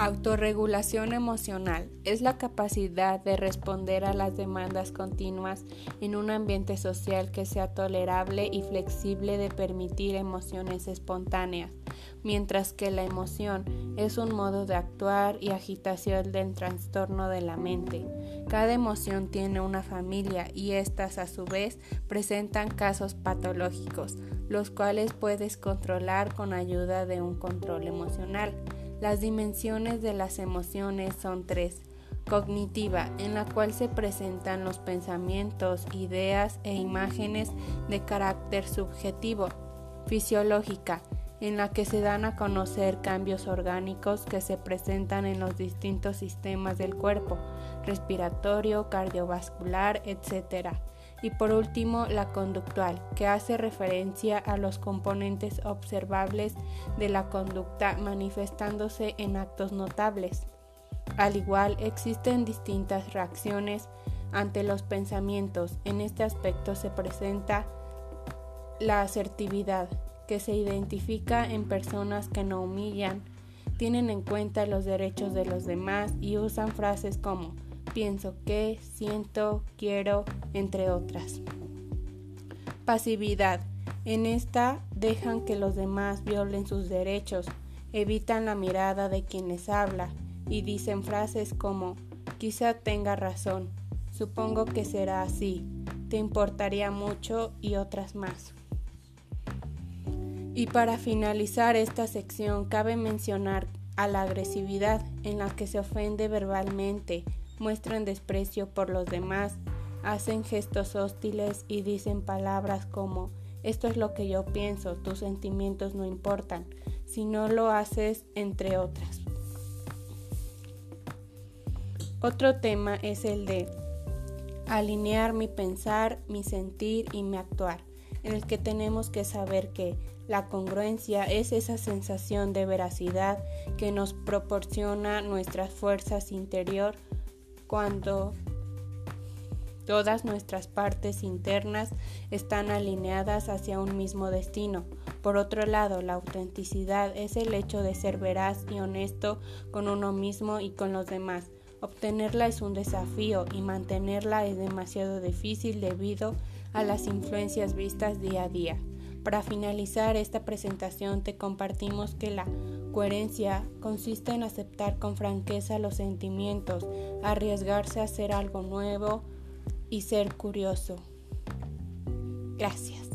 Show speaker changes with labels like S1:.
S1: Autorregulación emocional es la capacidad de responder a las demandas continuas en un ambiente social que sea tolerable y flexible de permitir emociones espontáneas, mientras que la emoción es un modo de actuar y agitación del trastorno de la mente. Cada emoción tiene una familia y éstas a su vez presentan casos patológicos, los cuales puedes controlar con ayuda de un control emocional. Las dimensiones de las emociones son tres. Cognitiva, en la cual se presentan los pensamientos, ideas e imágenes de carácter subjetivo. Fisiológica, en la que se dan a conocer cambios orgánicos que se presentan en los distintos sistemas del cuerpo, respiratorio, cardiovascular, etc y por último la conductual, que hace referencia a los componentes observables de la conducta manifestándose en actos notables. Al igual, existen distintas reacciones ante los pensamientos. En este aspecto se presenta la asertividad, que se identifica en personas que no humillan, tienen en cuenta los derechos de los demás y usan frases como pienso que, siento, quiero, entre otras. Pasividad. En esta dejan que los demás violen sus derechos, evitan la mirada de quienes habla y dicen frases como quizá tenga razón, supongo que será así, te importaría mucho y otras más. Y para finalizar esta sección cabe mencionar a la agresividad en la que se ofende verbalmente, muestran desprecio por los demás, hacen gestos hostiles y dicen palabras como esto es lo que yo pienso, tus sentimientos no importan, si no lo haces, entre otras. Otro tema es el de alinear mi pensar, mi sentir y mi actuar, en el que tenemos que saber que la congruencia es esa sensación de veracidad que nos proporciona nuestras fuerzas interior cuando todas nuestras partes internas están alineadas hacia un mismo destino. Por otro lado, la autenticidad es el hecho de ser veraz y honesto con uno mismo y con los demás. Obtenerla es un desafío y mantenerla es demasiado difícil debido a las influencias vistas día a día. Para finalizar esta presentación te compartimos que la coherencia consiste en aceptar con franqueza los sentimientos, arriesgarse a hacer algo nuevo y ser curioso. Gracias.